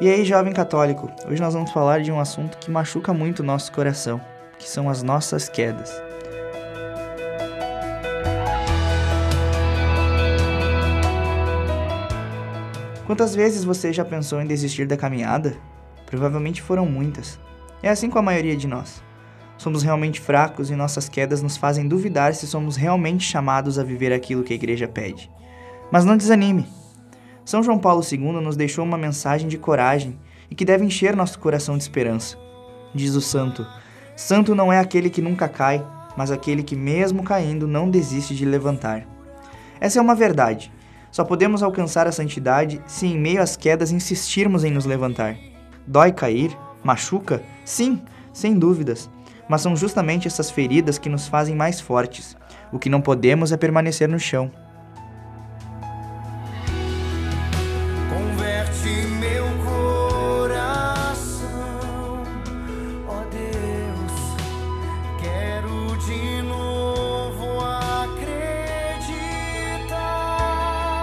E aí, jovem católico, hoje nós vamos falar de um assunto que machuca muito o nosso coração, que são as nossas quedas. Quantas vezes você já pensou em desistir da caminhada? Provavelmente foram muitas. É assim com a maioria de nós. Somos realmente fracos e nossas quedas nos fazem duvidar se somos realmente chamados a viver aquilo que a igreja pede. Mas não desanime. São João Paulo II nos deixou uma mensagem de coragem e que deve encher nosso coração de esperança. Diz o santo: Santo não é aquele que nunca cai, mas aquele que, mesmo caindo, não desiste de levantar. Essa é uma verdade. Só podemos alcançar a santidade se, em meio às quedas, insistirmos em nos levantar. Dói cair? Machuca? Sim, sem dúvidas. Mas são justamente essas feridas que nos fazem mais fortes. O que não podemos é permanecer no chão.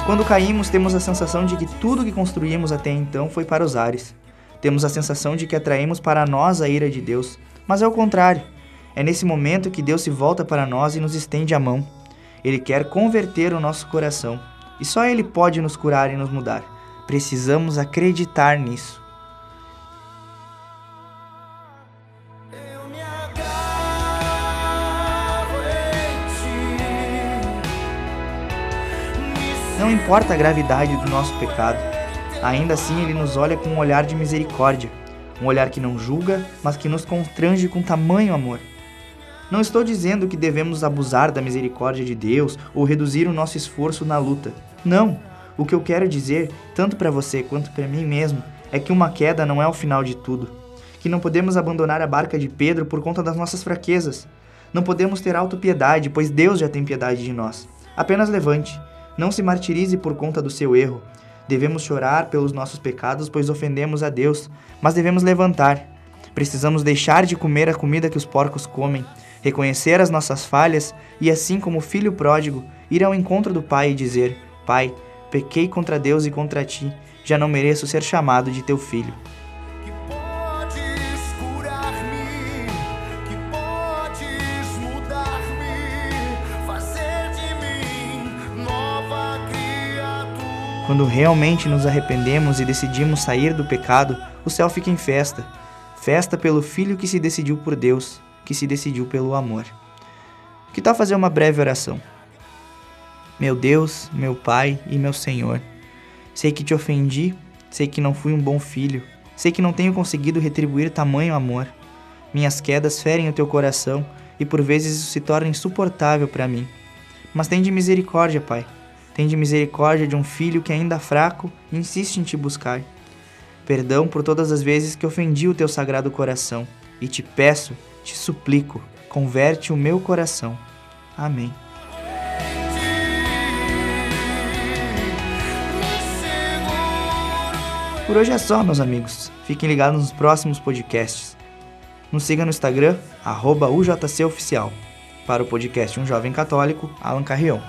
Quando caímos, temos a sensação de que tudo que construímos até então foi para os ares. Temos a sensação de que atraímos para nós a ira de Deus, mas é o contrário. É nesse momento que Deus se volta para nós e nos estende a mão. Ele quer converter o nosso coração, e só Ele pode nos curar e nos mudar. Precisamos acreditar nisso. Não importa a gravidade do nosso pecado, ainda assim ele nos olha com um olhar de misericórdia, um olhar que não julga, mas que nos constrange com tamanho amor. Não estou dizendo que devemos abusar da misericórdia de Deus ou reduzir o nosso esforço na luta. Não! O que eu quero dizer, tanto para você quanto para mim mesmo, é que uma queda não é o final de tudo. Que não podemos abandonar a barca de Pedro por conta das nossas fraquezas. Não podemos ter autopiedade, pois Deus já tem piedade de nós. Apenas levante, não se martirize por conta do seu erro. Devemos chorar pelos nossos pecados, pois ofendemos a Deus, mas devemos levantar. Precisamos deixar de comer a comida que os porcos comem, reconhecer as nossas falhas e, assim como o filho pródigo, ir ao encontro do Pai e dizer: Pai, pequei contra Deus e contra ti, já não mereço ser chamado de teu filho. Quando realmente nos arrependemos e decidimos sair do pecado, o céu fica em festa. Festa pelo Filho que se decidiu por Deus, que se decidiu pelo amor. Que tal fazer uma breve oração? Meu Deus, meu Pai e meu Senhor, sei que te ofendi, sei que não fui um bom filho, sei que não tenho conseguido retribuir tamanho amor. Minhas quedas ferem o teu coração e por vezes isso se torna insuportável para mim. Mas tem de misericórdia, Pai Tende misericórdia de um filho que, ainda fraco, insiste em te buscar. Perdão por todas as vezes que ofendi o teu sagrado coração, e te peço, te suplico, converte o meu coração. Amém. Por hoje é só, meus amigos. Fiquem ligados nos próximos podcasts. Nos siga no Instagram, UJCOficial. Para o podcast Um Jovem Católico, Alan Carrion.